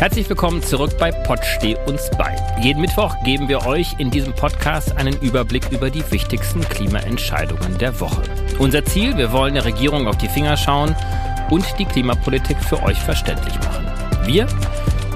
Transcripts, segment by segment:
Herzlich willkommen zurück bei Pott Steh uns bei. Jeden Mittwoch geben wir euch in diesem Podcast einen Überblick über die wichtigsten Klimaentscheidungen der Woche. Unser Ziel, wir wollen der Regierung auf die Finger schauen und die Klimapolitik für euch verständlich machen. Wir,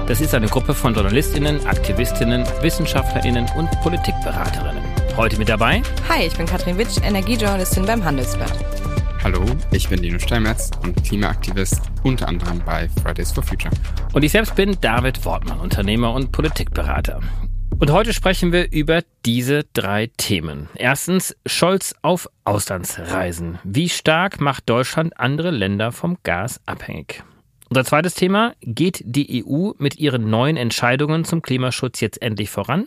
das ist eine Gruppe von Journalistinnen, Aktivistinnen, Wissenschaftlerinnen und Politikberaterinnen. Heute mit dabei. Hi, ich bin Katrin Witsch, Energiejournalistin beim Handelsblatt. Hallo, ich bin Dino Steinmetz und Klimaaktivist unter anderem bei Fridays for Future. Und ich selbst bin David Wortmann, Unternehmer und Politikberater. Und heute sprechen wir über diese drei Themen. Erstens Scholz auf Auslandsreisen. Wie stark macht Deutschland andere Länder vom Gas abhängig? Unser zweites Thema, geht die EU mit ihren neuen Entscheidungen zum Klimaschutz jetzt endlich voran?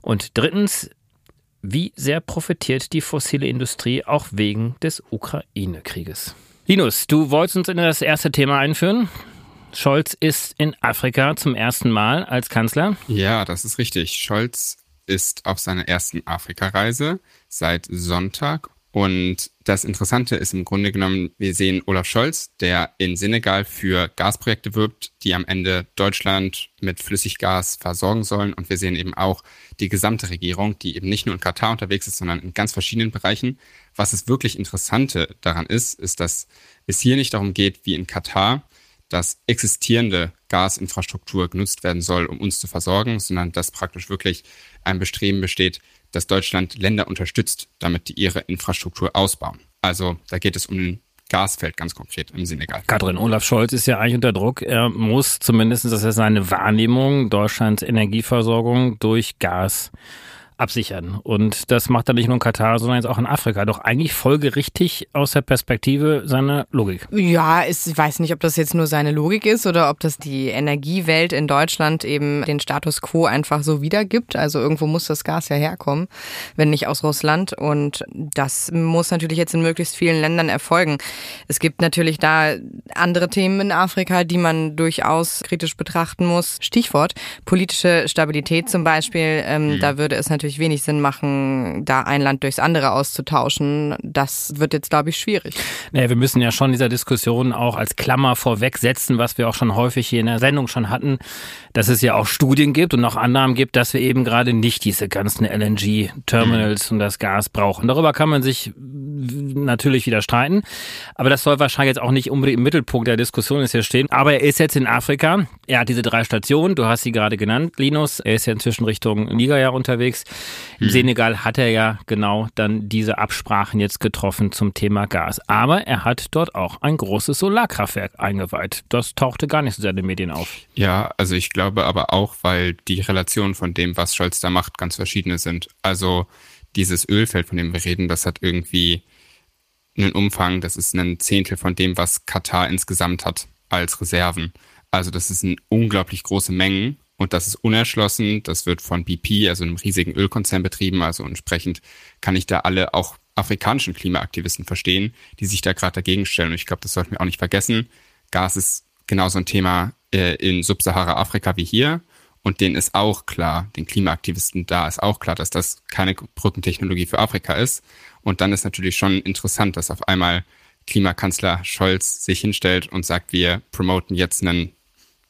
Und drittens, wie sehr profitiert die fossile Industrie auch wegen des Ukraine-Krieges? Linus, du wolltest uns in das erste Thema einführen. Scholz ist in Afrika zum ersten Mal als Kanzler. Ja, das ist richtig. Scholz ist auf seiner ersten Afrikareise seit Sonntag und das Interessante ist im Grunde genommen, wir sehen Olaf Scholz, der in Senegal für Gasprojekte wirbt, die am Ende Deutschland mit Flüssiggas versorgen sollen. Und wir sehen eben auch die gesamte Regierung, die eben nicht nur in Katar unterwegs ist, sondern in ganz verschiedenen Bereichen. Was das wirklich Interessante daran ist, ist, dass es hier nicht darum geht, wie in Katar, dass existierende Gasinfrastruktur genutzt werden soll, um uns zu versorgen, sondern dass praktisch wirklich ein Bestreben besteht, dass Deutschland Länder unterstützt, damit die ihre Infrastruktur ausbauen. Also da geht es um ein Gasfeld ganz konkret im Senegal. Katrin, Olaf Scholz ist ja eigentlich unter Druck. Er muss zumindest, das ist seine Wahrnehmung, Deutschlands Energieversorgung durch Gas absichern. Und das macht er nicht nur in Katar, sondern jetzt auch in Afrika. Doch eigentlich folgerichtig aus der Perspektive seiner Logik. Ja, ich weiß nicht, ob das jetzt nur seine Logik ist oder ob das die Energiewelt in Deutschland eben den Status quo einfach so wiedergibt. Also irgendwo muss das Gas ja herkommen, wenn nicht aus Russland. Und das muss natürlich jetzt in möglichst vielen Ländern erfolgen. Es gibt natürlich da andere Themen in Afrika, die man durchaus kritisch betrachten muss. Stichwort politische Stabilität zum Beispiel. Ähm, mhm. Da würde es natürlich natürlich wenig Sinn machen, da ein Land durchs andere auszutauschen. Das wird jetzt, glaube ich, schwierig. Naja, wir müssen ja schon dieser Diskussion auch als Klammer vorwegsetzen, was wir auch schon häufig hier in der Sendung schon hatten, dass es ja auch Studien gibt und auch Annahmen gibt, dass wir eben gerade nicht diese ganzen LNG-Terminals mhm. und das Gas brauchen. Darüber kann man sich natürlich wieder streiten. Aber das soll wahrscheinlich jetzt auch nicht unbedingt im Mittelpunkt der Diskussion jetzt hier stehen. Aber er ist jetzt in Afrika. Er hat diese drei Stationen. Du hast sie gerade genannt, Linus. Er ist ja inzwischen Richtung Niger ja unterwegs. Im mhm. Senegal hat er ja genau dann diese Absprachen jetzt getroffen zum Thema Gas. Aber er hat dort auch ein großes Solarkraftwerk eingeweiht. Das tauchte gar nicht so sehr in den Medien auf. Ja, also ich glaube aber auch, weil die Relationen von dem, was Scholz da macht, ganz verschiedene sind. Also dieses Ölfeld, von dem wir reden, das hat irgendwie einen Umfang, das ist ein Zehntel von dem, was Katar insgesamt hat als Reserven. Also das ist eine unglaublich große Mengen und das ist unerschlossen. Das wird von BP, also einem riesigen Ölkonzern betrieben. Also entsprechend kann ich da alle auch afrikanischen Klimaaktivisten verstehen, die sich da gerade dagegen stellen. Und ich glaube, das sollten wir auch nicht vergessen. Gas ist genauso ein Thema äh, in Subsahara-Afrika wie hier. Und denen ist auch klar, den Klimaaktivisten da ist auch klar, dass das keine Brückentechnologie für Afrika ist. Und dann ist natürlich schon interessant, dass auf einmal Klimakanzler Scholz sich hinstellt und sagt, wir promoten jetzt einen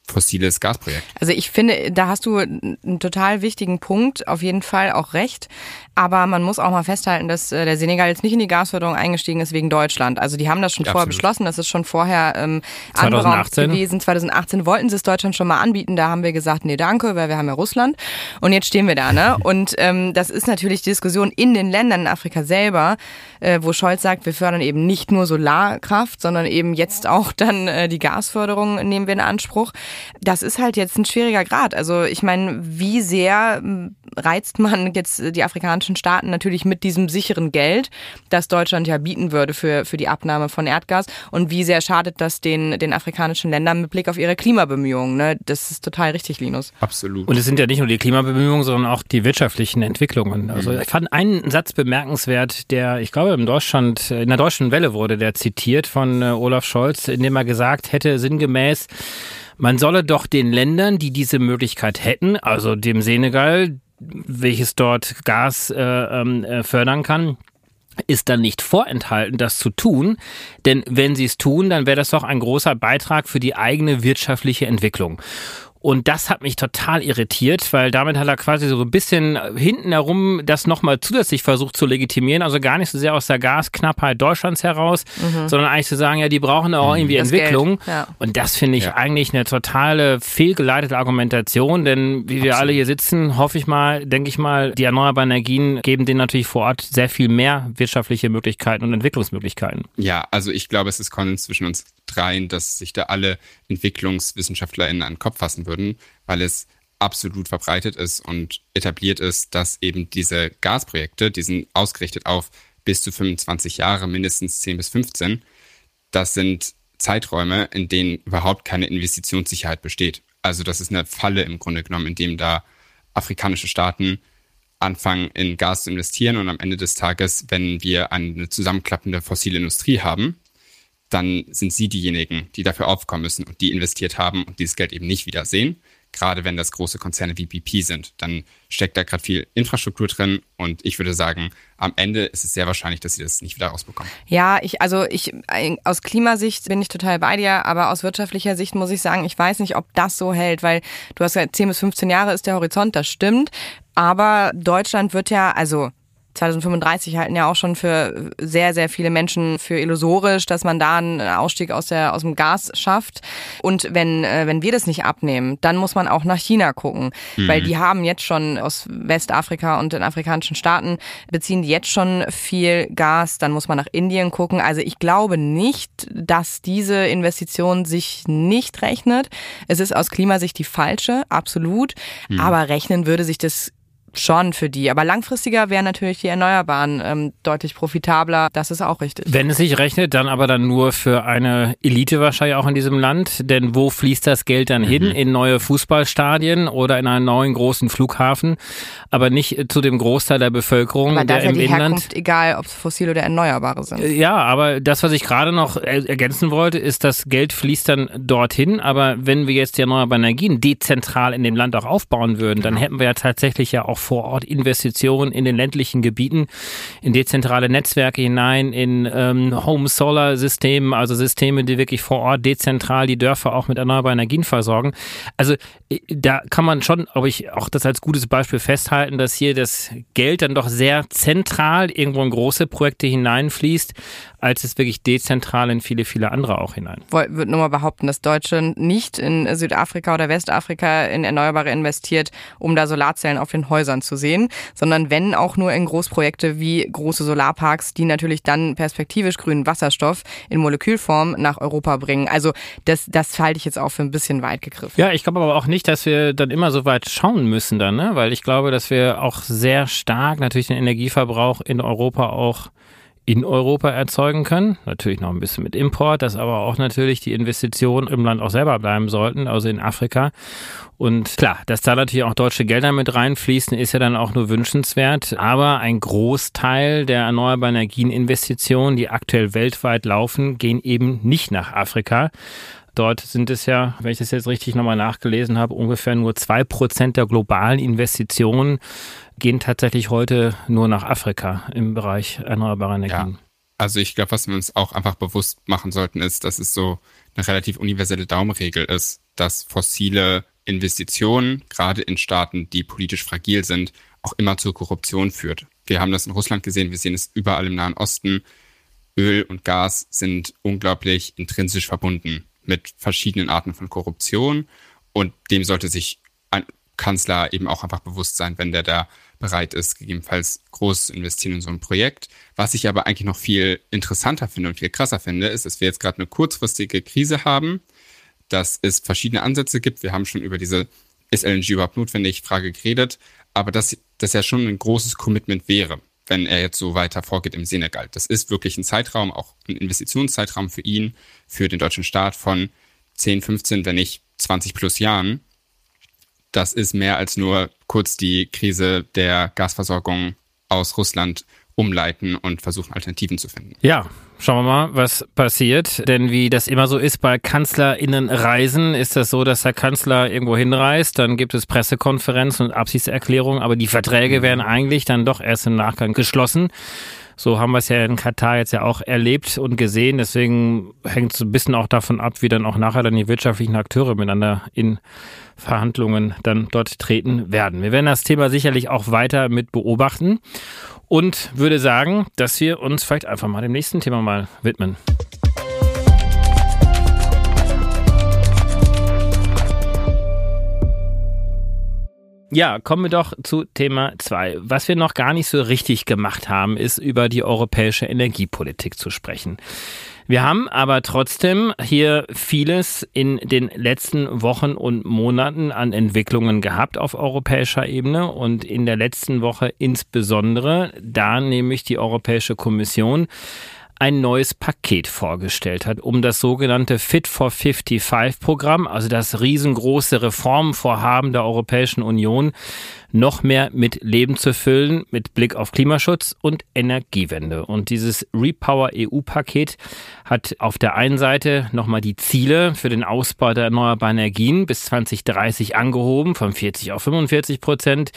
fossiles Gasprojekt. Also ich finde, da hast du einen total wichtigen Punkt, auf jeden Fall auch recht. Aber man muss auch mal festhalten, dass äh, der Senegal jetzt nicht in die Gasförderung eingestiegen ist wegen Deutschland. Also die haben das schon ja, vorher absolut. beschlossen, das ist schon vorher ähm, 2018 gewesen. 2018 wollten sie es Deutschland schon mal anbieten, da haben wir gesagt, nee danke, weil wir haben ja Russland. Und jetzt stehen wir da, ne? Und ähm, das ist natürlich die Diskussion in den Ländern in Afrika selber, äh, wo Scholz sagt, wir fördern eben nicht nur Solarkraft, sondern eben jetzt auch dann äh, die Gasförderung nehmen wir in Anspruch. Das ist halt jetzt ein schwieriger Grad. Also ich meine, wie sehr hm, reizt man jetzt die afrikanischen Staaten natürlich mit diesem sicheren Geld, das Deutschland ja bieten würde für, für die Abnahme von Erdgas und wie sehr schadet das den, den afrikanischen Ländern mit Blick auf ihre Klimabemühungen. Ne? Das ist total richtig, Linus. Absolut. Und es sind ja nicht nur die Klimabemühungen, sondern auch die wirtschaftlichen Entwicklungen. Also mhm. ich fand einen Satz bemerkenswert, der, ich glaube, in Deutschland, in der deutschen Welle wurde der zitiert von äh, Olaf Scholz, in dem er gesagt hätte, sinngemäß, man solle doch den Ländern, die diese Möglichkeit hätten, also dem Senegal, welches dort Gas äh, ähm, äh, fördern kann, ist dann nicht vorenthalten, das zu tun. Denn wenn sie es tun, dann wäre das doch ein großer Beitrag für die eigene wirtschaftliche Entwicklung. Und das hat mich total irritiert, weil damit hat er quasi so ein bisschen hinten herum das nochmal zusätzlich versucht zu legitimieren. Also gar nicht so sehr aus der Gasknappheit Deutschlands heraus, mhm. sondern eigentlich zu sagen, ja, die brauchen auch mhm. irgendwie das Entwicklung. Ja. Und das finde ich ja. eigentlich eine totale fehlgeleitete Argumentation, denn wie wir Absolut. alle hier sitzen, hoffe ich mal, denke ich mal, die erneuerbaren Energien geben denen natürlich vor Ort sehr viel mehr wirtschaftliche Möglichkeiten und Entwicklungsmöglichkeiten. Ja, also ich glaube, es ist Konsens zwischen uns dreien, dass sich da alle EntwicklungswissenschaftlerInnen an den Kopf fassen würden, weil es absolut verbreitet ist und etabliert ist, dass eben diese Gasprojekte, die sind ausgerichtet auf bis zu 25 Jahre, mindestens 10 bis 15, das sind Zeiträume, in denen überhaupt keine Investitionssicherheit besteht. Also das ist eine Falle im Grunde genommen, in dem da afrikanische Staaten anfangen, in Gas zu investieren und am Ende des Tages, wenn wir eine zusammenklappende fossile Industrie haben, dann sind sie diejenigen, die dafür aufkommen müssen und die investiert haben und dieses Geld eben nicht wiedersehen. Gerade wenn das große Konzerne wie BP sind, dann steckt da gerade viel Infrastruktur drin und ich würde sagen, am Ende ist es sehr wahrscheinlich, dass sie das nicht wieder rausbekommen. Ja, ich, also ich, aus Klimasicht bin ich total bei dir, aber aus wirtschaftlicher Sicht muss ich sagen, ich weiß nicht, ob das so hält, weil du hast ja 10 bis 15 Jahre ist der Horizont, das stimmt. Aber Deutschland wird ja, also 2035 halten ja auch schon für sehr, sehr viele Menschen für illusorisch, dass man da einen Ausstieg aus, der, aus dem Gas schafft. Und wenn, äh, wenn wir das nicht abnehmen, dann muss man auch nach China gucken. Mhm. Weil die haben jetzt schon aus Westafrika und den afrikanischen Staaten beziehen die jetzt schon viel Gas. Dann muss man nach Indien gucken. Also ich glaube nicht, dass diese Investition sich nicht rechnet. Es ist aus Klimasicht die falsche, absolut. Mhm. Aber rechnen würde sich das schon für die. Aber langfristiger wären natürlich die Erneuerbaren ähm, deutlich profitabler. Das ist auch richtig. Wenn es sich rechnet, dann aber dann nur für eine Elite wahrscheinlich auch in diesem Land. Denn wo fließt das Geld dann mhm. hin? In neue Fußballstadien oder in einen neuen großen Flughafen? Aber nicht zu dem Großteil der Bevölkerung. Aber da ist ja die Inland Herkunft egal, ob es fossil oder erneuerbare sind. Ja, aber das, was ich gerade noch ergänzen wollte, ist, das Geld fließt dann dorthin. Aber wenn wir jetzt die erneuerbaren Energien dezentral in dem Land auch aufbauen würden, dann hätten wir ja tatsächlich ja auch vor Ort Investitionen in den ländlichen Gebieten, in dezentrale Netzwerke hinein, in ähm, Home-Solar-Systemen, also Systeme, die wirklich vor Ort dezentral die Dörfer auch mit erneuerbaren Energien versorgen. Also äh, da kann man schon, glaube ich, auch das als gutes Beispiel festhalten, dass hier das Geld dann doch sehr zentral irgendwo in große Projekte hineinfließt, als es wirklich dezentral in viele, viele andere auch hinein. Ich würde nur mal behaupten, dass Deutschland nicht in Südafrika oder Westafrika in Erneuerbare investiert, um da Solarzellen auf den Häusern zu sehen, sondern wenn auch nur in Großprojekte wie große Solarparks, die natürlich dann perspektivisch grünen Wasserstoff in Molekülform nach Europa bringen. Also das, das halte ich jetzt auch für ein bisschen weit gegriffen. Ja, ich glaube aber auch nicht, dass wir dann immer so weit schauen müssen dann, ne? weil ich glaube, dass wir auch sehr stark natürlich den Energieverbrauch in Europa auch in Europa erzeugen können. Natürlich noch ein bisschen mit Import, dass aber auch natürlich die Investitionen im Land auch selber bleiben sollten, also in Afrika. Und klar, dass da natürlich auch deutsche Gelder mit reinfließen, ist ja dann auch nur wünschenswert. Aber ein Großteil der erneuerbaren Energieninvestitionen, die aktuell weltweit laufen, gehen eben nicht nach Afrika. Dort sind es ja, wenn ich das jetzt richtig nochmal nachgelesen habe, ungefähr nur zwei Prozent der globalen Investitionen gehen tatsächlich heute nur nach Afrika im Bereich erneuerbarer Energien. Ja. Also ich glaube, was wir uns auch einfach bewusst machen sollten, ist, dass es so eine relativ universelle Daumenregel ist, dass fossile Investitionen, gerade in Staaten, die politisch fragil sind, auch immer zur Korruption führt. Wir haben das in Russland gesehen, wir sehen es überall im Nahen Osten. Öl und Gas sind unglaublich intrinsisch verbunden mit verschiedenen Arten von Korruption und dem sollte sich ein Kanzler eben auch einfach bewusst sein, wenn der da bereit ist, gegebenenfalls groß zu investieren in so ein Projekt. Was ich aber eigentlich noch viel interessanter finde und viel krasser finde, ist, dass wir jetzt gerade eine kurzfristige Krise haben, dass es verschiedene Ansätze gibt. Wir haben schon über diese ist LNG überhaupt notwendig Frage geredet, aber dass das ja schon ein großes Commitment wäre, wenn er jetzt so weiter vorgeht im Senegal. Das ist wirklich ein Zeitraum, auch ein Investitionszeitraum für ihn, für den deutschen Staat von 10, 15, wenn nicht 20 plus Jahren das ist mehr als nur kurz die Krise der Gasversorgung aus Russland umleiten und versuchen, Alternativen zu finden. Ja, schauen wir mal, was passiert. Denn wie das immer so ist bei KanzlerInnenreisen, ist das so, dass der Kanzler irgendwo hinreist, dann gibt es Pressekonferenzen und Absichtserklärungen, aber die Verträge werden eigentlich dann doch erst im Nachgang geschlossen. So haben wir es ja in Katar jetzt ja auch erlebt und gesehen. Deswegen hängt es ein bisschen auch davon ab, wie dann auch nachher dann die wirtschaftlichen Akteure miteinander in Verhandlungen dann dort treten werden. Wir werden das Thema sicherlich auch weiter mit beobachten und würde sagen, dass wir uns vielleicht einfach mal dem nächsten Thema mal widmen. Ja, kommen wir doch zu Thema 2. Was wir noch gar nicht so richtig gemacht haben, ist über die europäische Energiepolitik zu sprechen. Wir haben aber trotzdem hier vieles in den letzten Wochen und Monaten an Entwicklungen gehabt auf europäischer Ebene und in der letzten Woche insbesondere, da nämlich die Europäische Kommission ein neues Paket vorgestellt hat, um das sogenannte Fit for 55 Programm, also das riesengroße Reformvorhaben der Europäischen Union, noch mehr mit Leben zu füllen, mit Blick auf Klimaschutz und Energiewende. Und dieses Repower EU-Paket hat auf der einen Seite nochmal die Ziele für den Ausbau der erneuerbaren Energien bis 2030 angehoben, von 40 auf 45 Prozent,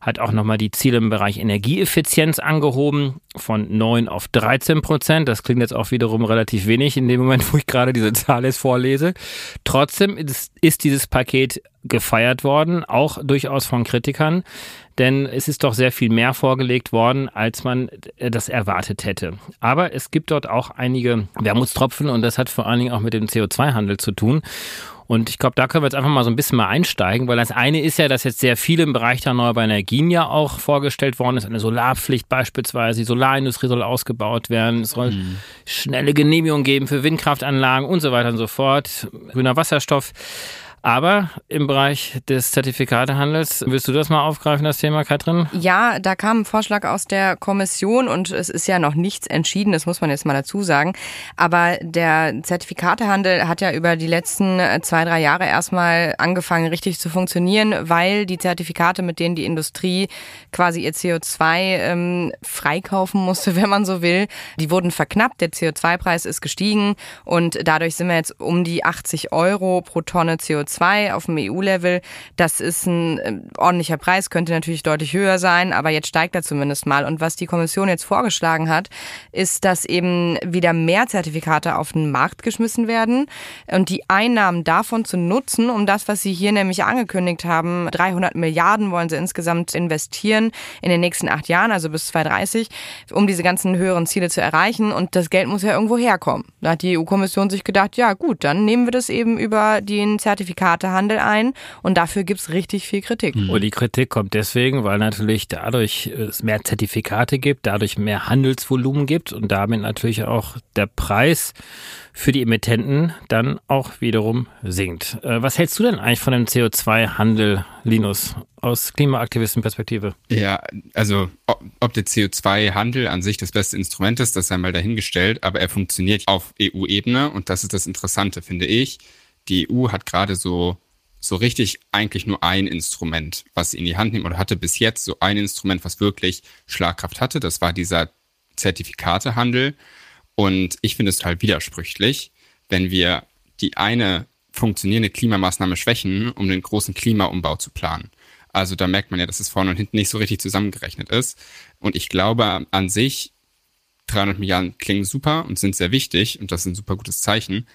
hat auch nochmal die Ziele im Bereich Energieeffizienz angehoben, von 9 auf 13 Prozent. Das klingt jetzt auch wiederum relativ wenig in dem Moment, wo ich gerade diese Zahl jetzt vorlese. Trotzdem ist, ist dieses Paket gefeiert worden, auch durchaus von Kritikern, denn es ist doch sehr viel mehr vorgelegt worden, als man äh, das erwartet hätte. Aber es gibt dort auch einige Wermutstropfen und das hat vor allen Dingen auch mit dem CO2-Handel zu tun. Und ich glaube, da können wir jetzt einfach mal so ein bisschen mal einsteigen, weil das eine ist ja, dass jetzt sehr viel im Bereich der erneuerbaren Energien ja auch vorgestellt worden ist. Eine Solarpflicht beispielsweise, die Solarindustrie soll ausgebaut werden, es soll mhm. schnelle Genehmigungen geben für Windkraftanlagen und so weiter und so fort. Grüner Wasserstoff. Aber im Bereich des Zertifikatehandels, willst du das mal aufgreifen, das Thema, Katrin? Ja, da kam ein Vorschlag aus der Kommission und es ist ja noch nichts entschieden, das muss man jetzt mal dazu sagen. Aber der Zertifikatehandel hat ja über die letzten äh, zwei, drei Jahre erstmal angefangen, richtig zu funktionieren, weil die Zertifikate, mit denen die Industrie quasi ihr CO2 ähm, freikaufen musste, wenn man so will, die wurden verknappt. Der CO2-Preis ist gestiegen und dadurch sind wir jetzt um die 80 Euro pro Tonne CO2 CO2 auf dem EU-Level. Das ist ein äh, ordentlicher Preis, könnte natürlich deutlich höher sein, aber jetzt steigt er zumindest mal. Und was die Kommission jetzt vorgeschlagen hat, ist, dass eben wieder mehr Zertifikate auf den Markt geschmissen werden und die Einnahmen davon zu nutzen, um das, was sie hier nämlich angekündigt haben, 300 Milliarden wollen sie insgesamt investieren in den nächsten acht Jahren, also bis 2030, um diese ganzen höheren Ziele zu erreichen. Und das Geld muss ja irgendwo herkommen. Da hat die EU-Kommission sich gedacht, ja gut, dann nehmen wir das eben über den Zertifikat Zertifikatehandel ein und dafür gibt es richtig viel Kritik. Mhm. Und die Kritik kommt deswegen, weil natürlich dadurch es mehr Zertifikate gibt, dadurch mehr Handelsvolumen gibt und damit natürlich auch der Preis für die Emittenten dann auch wiederum sinkt. Äh, was hältst du denn eigentlich von dem CO2-Handel, Linus, aus Klimaaktivistenperspektive? Ja, also ob der CO2-Handel an sich das beste Instrument ist, das sei mal dahingestellt, aber er funktioniert auf EU-Ebene und das ist das Interessante, finde ich die EU hat gerade so, so richtig eigentlich nur ein Instrument, was sie in die Hand nimmt oder hatte bis jetzt so ein Instrument, was wirklich Schlagkraft hatte. Das war dieser Zertifikatehandel. Und ich finde es total widersprüchlich, wenn wir die eine funktionierende Klimamaßnahme schwächen, um den großen Klimaumbau zu planen. Also da merkt man ja, dass es vorne und hinten nicht so richtig zusammengerechnet ist. Und ich glaube an sich, 300 Milliarden klingen super und sind sehr wichtig und das ist ein super gutes Zeichen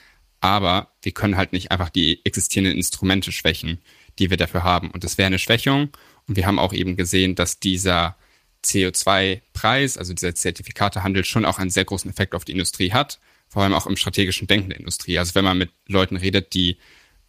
aber wir können halt nicht einfach die existierenden Instrumente schwächen, die wir dafür haben. Und das wäre eine Schwächung. Und wir haben auch eben gesehen, dass dieser CO2-Preis, also dieser Zertifikatehandel, schon auch einen sehr großen Effekt auf die Industrie hat, vor allem auch im strategischen Denken der Industrie. Also wenn man mit Leuten redet, die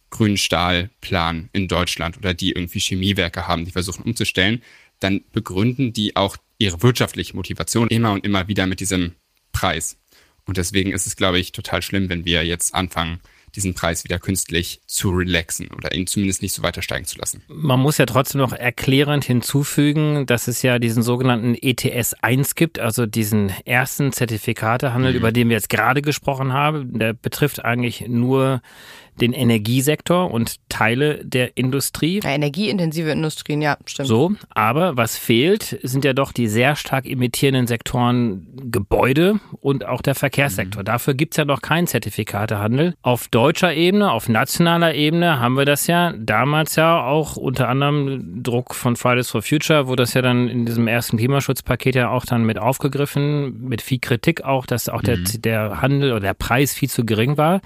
grünen Stahl planen in Deutschland oder die irgendwie Chemiewerke haben, die versuchen umzustellen, dann begründen die auch ihre wirtschaftliche Motivation immer und immer wieder mit diesem Preis. Und deswegen ist es, glaube ich, total schlimm, wenn wir jetzt anfangen, diesen Preis wieder künstlich zu relaxen oder ihn zumindest nicht so weiter steigen zu lassen. Man muss ja trotzdem noch erklärend hinzufügen, dass es ja diesen sogenannten ETS 1 gibt, also diesen ersten Zertifikatehandel, mhm. über den wir jetzt gerade gesprochen haben. Der betrifft eigentlich nur den Energiesektor und Teile der Industrie. Ja, energieintensive Industrien, ja, stimmt. So, aber was fehlt, sind ja doch die sehr stark emittierenden Sektoren Gebäude und auch der Verkehrssektor. Mhm. Dafür gibt's ja noch keinen Zertifikatehandel. Auf deutscher Ebene, auf nationaler Ebene haben wir das ja damals ja auch unter anderem Druck von Fridays for Future, wo das ja dann in diesem ersten Klimaschutzpaket ja auch dann mit aufgegriffen, mit viel Kritik auch, dass auch der, mhm. der Handel oder der Preis viel zu gering war.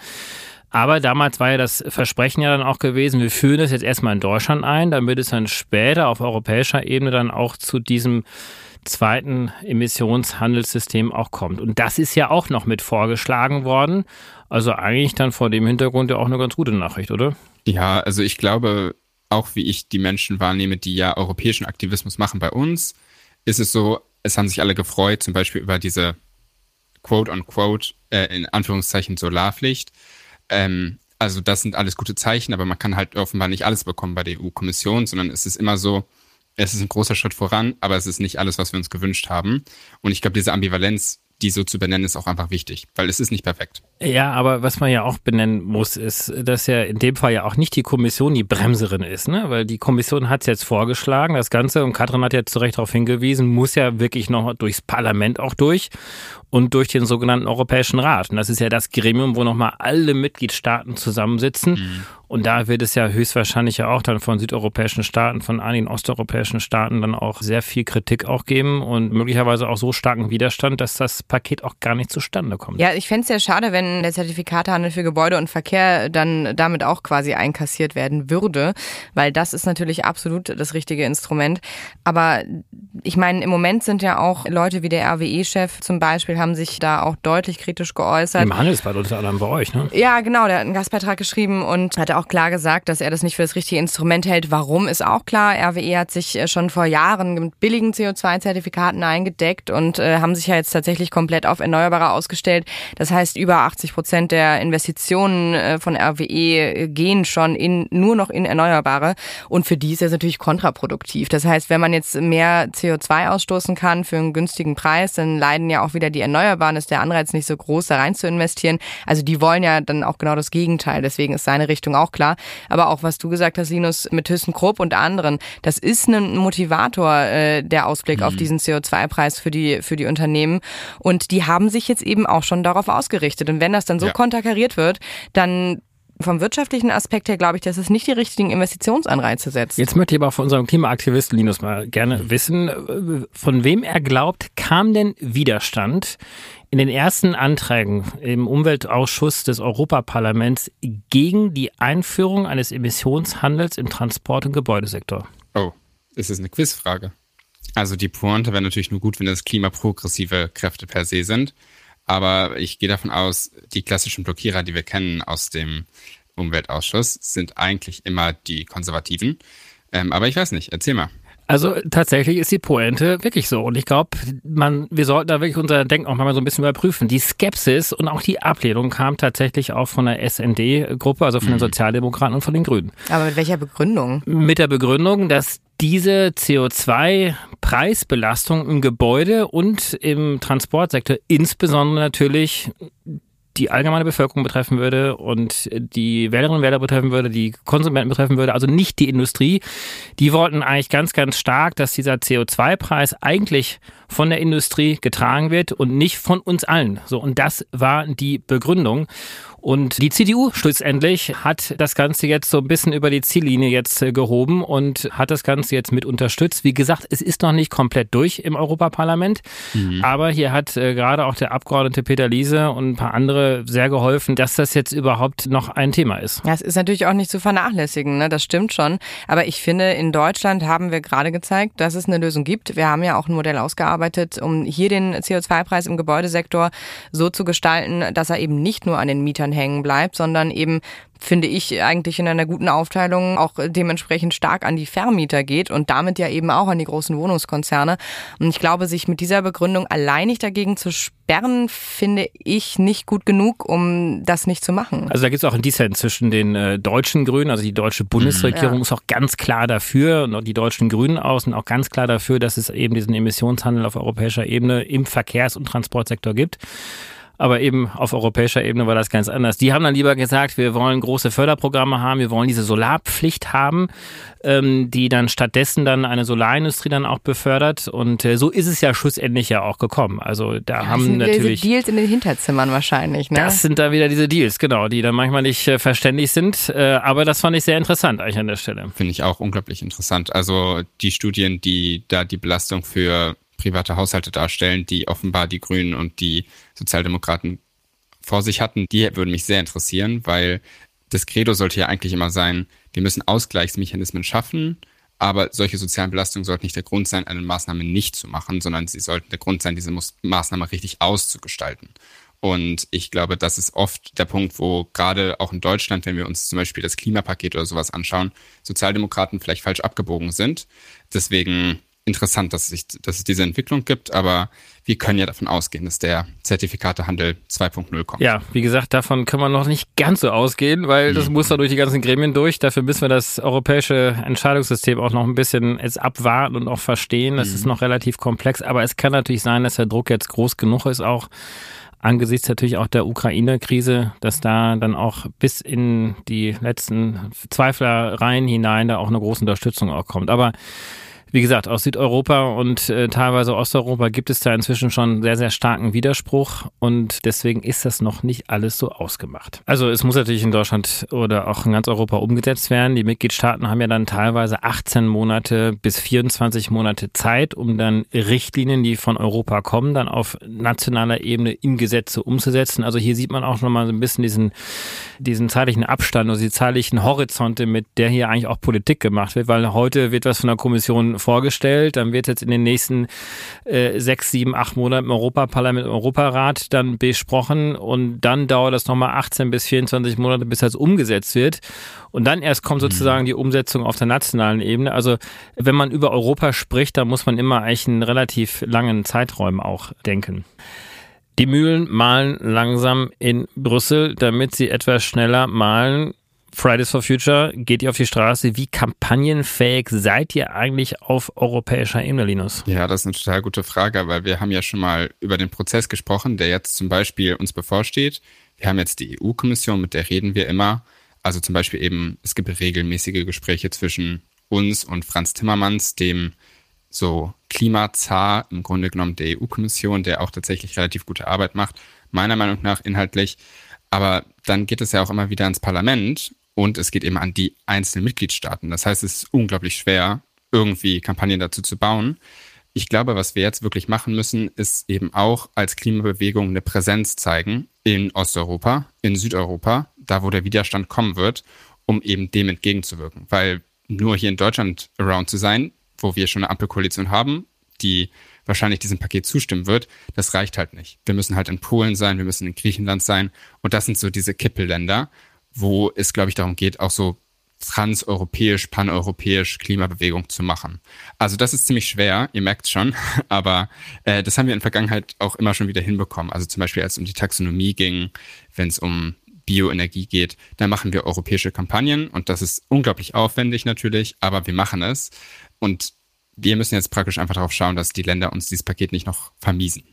Aber damals war ja das Versprechen ja dann auch gewesen, wir führen das jetzt erstmal in Deutschland ein, damit es dann später auf europäischer Ebene dann auch zu diesem zweiten Emissionshandelssystem auch kommt. Und das ist ja auch noch mit vorgeschlagen worden. Also eigentlich dann vor dem Hintergrund ja auch eine ganz gute Nachricht, oder? Ja, also ich glaube, auch wie ich die Menschen wahrnehme, die ja europäischen Aktivismus machen bei uns, ist es so, es haben sich alle gefreut, zum Beispiel über diese quote-unquote, äh, in Anführungszeichen Solarpflicht. Ähm, also das sind alles gute Zeichen, aber man kann halt offenbar nicht alles bekommen bei der EU-Kommission, sondern es ist immer so, es ist ein großer Schritt voran, aber es ist nicht alles, was wir uns gewünscht haben. Und ich glaube, diese Ambivalenz die so zu benennen, ist auch einfach wichtig, weil es ist nicht perfekt. Ja, aber was man ja auch benennen muss, ist, dass ja in dem Fall ja auch nicht die Kommission die Bremserin ist, ne? Weil die Kommission hat es jetzt vorgeschlagen, das Ganze, und Katrin hat ja zu Recht darauf hingewiesen, muss ja wirklich noch durchs Parlament auch durch und durch den sogenannten Europäischen Rat. Und das ist ja das Gremium, wo nochmal alle Mitgliedstaaten zusammensitzen. Mhm. Und da wird es ja höchstwahrscheinlich ja auch dann von südeuropäischen Staaten, von einigen osteuropäischen Staaten dann auch sehr viel Kritik auch geben und möglicherweise auch so starken Widerstand, dass das Paket auch gar nicht zustande kommt. Ja, ich fände es sehr schade, wenn der Zertifikatehandel für Gebäude und Verkehr dann damit auch quasi einkassiert werden würde, weil das ist natürlich absolut das richtige Instrument. Aber ich meine, im Moment sind ja auch Leute wie der RWE-Chef zum Beispiel haben sich da auch deutlich kritisch geäußert. Im Handelsblatt unter anderem bei euch, ne? Ja, genau, der hat einen Gastbeitrag geschrieben und hatte auch klar gesagt, dass er das nicht für das richtige Instrument hält. Warum ist auch klar. RWE hat sich äh, schon vor Jahren mit billigen CO2-Zertifikaten eingedeckt und äh, haben sich ja jetzt tatsächlich komplett auf Erneuerbare ausgestellt. Das heißt, über 80 Prozent der Investitionen äh, von RWE äh, gehen schon in, nur noch in Erneuerbare. Und für die ist das natürlich kontraproduktiv. Das heißt, wenn man jetzt mehr CO2 ausstoßen kann für einen günstigen Preis, dann leiden ja auch wieder die Erneuerbaren, ist der Anreiz nicht so groß, da rein zu investieren. Also die wollen ja dann auch genau das Gegenteil. Deswegen ist seine Richtung auch klar. Aber auch was du gesagt hast, Linus, mit ThyssenKrupp und anderen, das ist ein Motivator, äh, der Ausblick mhm. auf diesen CO2-Preis für die, für die Unternehmen. Und die haben sich jetzt eben auch schon darauf ausgerichtet. Und wenn das dann so ja. konterkariert wird, dann vom wirtschaftlichen Aspekt her glaube ich, dass es nicht die richtigen Investitionsanreize setzt. Jetzt möchte ich aber von unserem Klimaaktivisten Linus mal gerne wissen, von wem er glaubt, kam denn Widerstand in den ersten Anträgen im Umweltausschuss des Europaparlaments gegen die Einführung eines Emissionshandels im Transport- und Gebäudesektor? Oh, das ist eine Quizfrage. Also die Pointe wäre natürlich nur gut, wenn das klimaprogressive Kräfte per se sind. Aber ich gehe davon aus, die klassischen Blockierer, die wir kennen aus dem Umweltausschuss, sind eigentlich immer die Konservativen. Ähm, aber ich weiß nicht, erzähl mal. Also tatsächlich ist die Pointe wirklich so. Und ich glaube, man, wir sollten da wirklich unser Denken auch mal so ein bisschen überprüfen. Die Skepsis und auch die Ablehnung kam tatsächlich auch von der SND-Gruppe, also von mhm. den Sozialdemokraten und von den Grünen. Aber mit welcher Begründung? Mit der Begründung, dass diese CO2-Preisbelastung im Gebäude und im Transportsektor insbesondere natürlich die allgemeine Bevölkerung betreffen würde und die Wählerinnen und Wähler betreffen würde, die Konsumenten betreffen würde, also nicht die Industrie. Die wollten eigentlich ganz, ganz stark, dass dieser CO2-Preis eigentlich von der Industrie getragen wird und nicht von uns allen. So, und das war die Begründung. Und die CDU schlussendlich hat das Ganze jetzt so ein bisschen über die Ziellinie jetzt äh, gehoben und hat das Ganze jetzt mit unterstützt. Wie gesagt, es ist noch nicht komplett durch im Europaparlament, mhm. aber hier hat äh, gerade auch der Abgeordnete Peter Liese und ein paar andere sehr geholfen, dass das jetzt überhaupt noch ein Thema ist. Ja, es ist natürlich auch nicht zu vernachlässigen, ne? das stimmt schon. Aber ich finde, in Deutschland haben wir gerade gezeigt, dass es eine Lösung gibt. Wir haben ja auch ein Modell ausgearbeitet, um hier den CO2-Preis im Gebäudesektor so zu gestalten, dass er eben nicht nur an den Mietern hängen bleibt, sondern eben finde ich, eigentlich in einer guten Aufteilung auch dementsprechend stark an die Vermieter geht und damit ja eben auch an die großen Wohnungskonzerne. Und ich glaube, sich mit dieser Begründung alleinig dagegen zu sperren, finde ich nicht gut genug, um das nicht zu machen. Also da gibt es auch einen Dissens zwischen den äh, deutschen Grünen, also die deutsche Bundesregierung ja. ist auch ganz klar dafür und auch die deutschen Grünen aus sind auch ganz klar dafür, dass es eben diesen Emissionshandel auf europäischer Ebene im Verkehrs- und Transportsektor gibt. Aber eben auf europäischer Ebene war das ganz anders. Die haben dann lieber gesagt, wir wollen große Förderprogramme haben, wir wollen diese Solarpflicht haben, ähm, die dann stattdessen dann eine Solarindustrie dann auch befördert. Und äh, so ist es ja schlussendlich ja auch gekommen. Also da ja, haben sind natürlich diese Deals in den Hinterzimmern wahrscheinlich. Ne? Das sind da wieder diese Deals, genau, die dann manchmal nicht äh, verständlich sind. Äh, aber das fand ich sehr interessant eigentlich an der Stelle. Finde ich auch unglaublich interessant. Also die Studien, die da die Belastung für private Haushalte darstellen, die offenbar die Grünen und die Sozialdemokraten vor sich hatten, die würden mich sehr interessieren, weil das Credo sollte ja eigentlich immer sein, wir müssen Ausgleichsmechanismen schaffen, aber solche sozialen Belastungen sollten nicht der Grund sein, eine Maßnahme nicht zu machen, sondern sie sollten der Grund sein, diese Maßnahme richtig auszugestalten. Und ich glaube, das ist oft der Punkt, wo gerade auch in Deutschland, wenn wir uns zum Beispiel das Klimapaket oder sowas anschauen, Sozialdemokraten vielleicht falsch abgebogen sind. Deswegen interessant, dass, sich, dass es diese Entwicklung gibt, aber wir können ja davon ausgehen, dass der Zertifikatehandel 2.0 kommt. Ja, wie gesagt, davon können wir noch nicht ganz so ausgehen, weil das mhm. muss da durch die ganzen Gremien durch. Dafür müssen wir das europäische Entscheidungssystem auch noch ein bisschen jetzt abwarten und auch verstehen. Das mhm. ist noch relativ komplex, aber es kann natürlich sein, dass der Druck jetzt groß genug ist, auch angesichts natürlich auch der Ukraine-Krise, dass da dann auch bis in die letzten Zweiflereien hinein da auch eine große Unterstützung auch kommt. Aber wie gesagt, aus Südeuropa und äh, teilweise Osteuropa gibt es da inzwischen schon sehr, sehr starken Widerspruch und deswegen ist das noch nicht alles so ausgemacht. Also es muss natürlich in Deutschland oder auch in ganz Europa umgesetzt werden. Die Mitgliedstaaten haben ja dann teilweise 18 Monate bis 24 Monate Zeit, um dann Richtlinien, die von Europa kommen, dann auf nationaler Ebene in Gesetze umzusetzen. Also hier sieht man auch nochmal so ein bisschen diesen, diesen zeitlichen Abstand oder die zeitlichen Horizonte, mit der hier eigentlich auch Politik gemacht wird, weil heute wird was von der Kommission vorgestellt. Dann wird jetzt in den nächsten äh, sechs, sieben, acht Monaten im Europaparlament, im Europarat dann besprochen und dann dauert das nochmal 18 bis 24 Monate, bis das umgesetzt wird. Und dann erst kommt sozusagen die Umsetzung auf der nationalen Ebene. Also wenn man über Europa spricht, da muss man immer eigentlich in relativ langen Zeiträumen auch denken. Die Mühlen malen langsam in Brüssel, damit sie etwas schneller malen. Fridays for Future, geht ihr auf die Straße? Wie kampagnenfähig seid ihr eigentlich auf europäischer Ebene, Linus? Ja, das ist eine total gute Frage, weil wir haben ja schon mal über den Prozess gesprochen, der jetzt zum Beispiel uns bevorsteht. Wir haben jetzt die EU-Kommission, mit der reden wir immer. Also zum Beispiel eben, es gibt regelmäßige Gespräche zwischen uns und Franz Timmermans, dem so Klimazar im Grunde genommen der EU-Kommission, der auch tatsächlich relativ gute Arbeit macht, meiner Meinung nach inhaltlich. Aber dann geht es ja auch immer wieder ins Parlament und es geht eben an die einzelnen Mitgliedstaaten. Das heißt, es ist unglaublich schwer, irgendwie Kampagnen dazu zu bauen. Ich glaube, was wir jetzt wirklich machen müssen, ist eben auch als Klimabewegung eine Präsenz zeigen in Osteuropa, in Südeuropa, da wo der Widerstand kommen wird, um eben dem entgegenzuwirken. Weil nur hier in Deutschland around zu sein, wo wir schon eine Ampelkoalition haben, die wahrscheinlich diesem Paket zustimmen wird, das reicht halt nicht. Wir müssen halt in Polen sein, wir müssen in Griechenland sein und das sind so diese Kippelländer wo es, glaube ich, darum geht, auch so transeuropäisch, paneuropäisch Klimabewegung zu machen. Also das ist ziemlich schwer, ihr merkt schon, aber äh, das haben wir in der Vergangenheit auch immer schon wieder hinbekommen. Also zum Beispiel, als es um die Taxonomie ging, wenn es um Bioenergie geht, da machen wir europäische Kampagnen und das ist unglaublich aufwendig natürlich, aber wir machen es und wir müssen jetzt praktisch einfach darauf schauen, dass die Länder uns dieses Paket nicht noch vermiesen.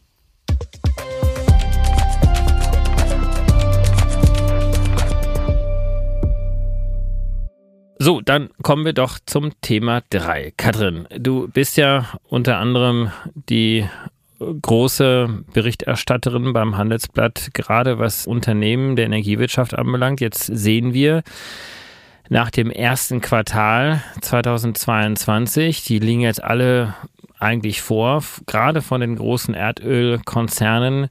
So, dann kommen wir doch zum Thema 3. Katrin, du bist ja unter anderem die große Berichterstatterin beim Handelsblatt, gerade was Unternehmen der Energiewirtschaft anbelangt. Jetzt sehen wir nach dem ersten Quartal 2022, die liegen jetzt alle eigentlich vor, gerade von den großen Erdölkonzernen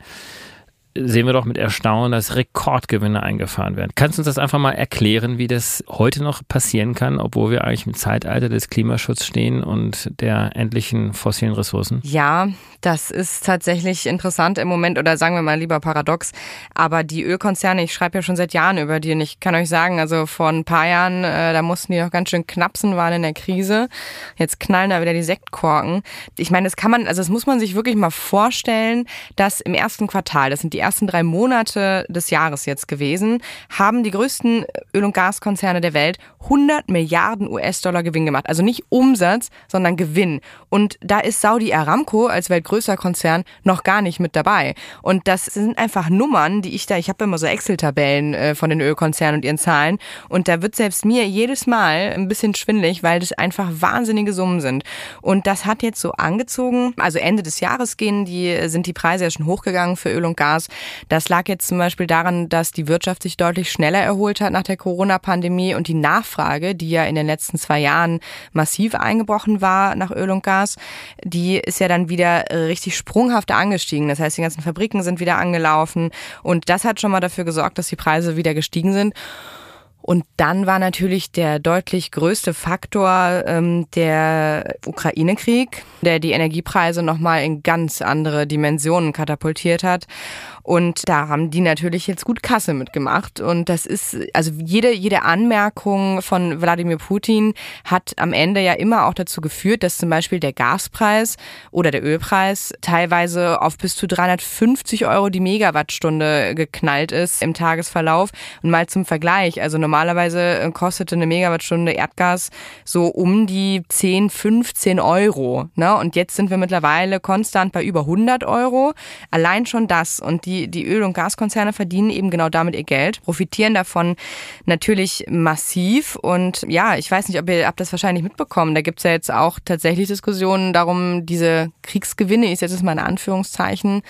sehen wir doch mit Erstaunen, dass Rekordgewinne eingefahren werden. Kannst du uns das einfach mal erklären, wie das heute noch passieren kann, obwohl wir eigentlich im Zeitalter des Klimaschutzes stehen und der endlichen fossilen Ressourcen? Ja, das ist tatsächlich interessant im Moment oder sagen wir mal lieber paradox. Aber die Ölkonzerne, ich schreibe ja schon seit Jahren über die und ich kann euch sagen, also vor ein paar Jahren, äh, da mussten die noch ganz schön knapsen, waren in der Krise. Jetzt knallen da wieder die Sektkorken. Ich meine, das kann man, also das muss man sich wirklich mal vorstellen, dass im ersten Quartal, das sind die ersten drei Monate des Jahres jetzt gewesen, haben die größten Öl- und Gaskonzerne der Welt 100 Milliarden US-Dollar Gewinn gemacht. Also nicht Umsatz, sondern Gewinn. Und da ist Saudi Aramco als Weltgrößte größter Konzern noch gar nicht mit dabei. Und das sind einfach Nummern, die ich da, ich habe immer so Excel-Tabellen äh, von den Ölkonzernen und ihren Zahlen. Und da wird selbst mir jedes Mal ein bisschen schwindlig, weil das einfach wahnsinnige Summen sind. Und das hat jetzt so angezogen. Also Ende des Jahres gehen die, sind die Preise ja schon hochgegangen für Öl und Gas. Das lag jetzt zum Beispiel daran, dass die Wirtschaft sich deutlich schneller erholt hat nach der Corona-Pandemie und die Nachfrage, die ja in den letzten zwei Jahren massiv eingebrochen war nach Öl und Gas, die ist ja dann wieder richtig sprunghaft angestiegen. Das heißt, die ganzen Fabriken sind wieder angelaufen und das hat schon mal dafür gesorgt, dass die Preise wieder gestiegen sind. Und dann war natürlich der deutlich größte Faktor ähm, der Ukraine-Krieg, der die Energiepreise nochmal in ganz andere Dimensionen katapultiert hat. Und da haben die natürlich jetzt gut Kasse mitgemacht. Und das ist, also jede, jede Anmerkung von Wladimir Putin hat am Ende ja immer auch dazu geführt, dass zum Beispiel der Gaspreis oder der Ölpreis teilweise auf bis zu 350 Euro die Megawattstunde geknallt ist im Tagesverlauf. Und mal zum Vergleich, also normalerweise kostete eine Megawattstunde Erdgas so um die 10, 15 Euro. Ne? Und jetzt sind wir mittlerweile konstant bei über 100 Euro. Allein schon das. Und die die, Öl- und Gaskonzerne verdienen eben genau damit ihr Geld, profitieren davon natürlich massiv. Und ja, ich weiß nicht, ob ihr habt das wahrscheinlich mitbekommen. Da gibt's ja jetzt auch tatsächlich Diskussionen darum, diese Kriegsgewinne, ich setze es mal in Anführungszeichen,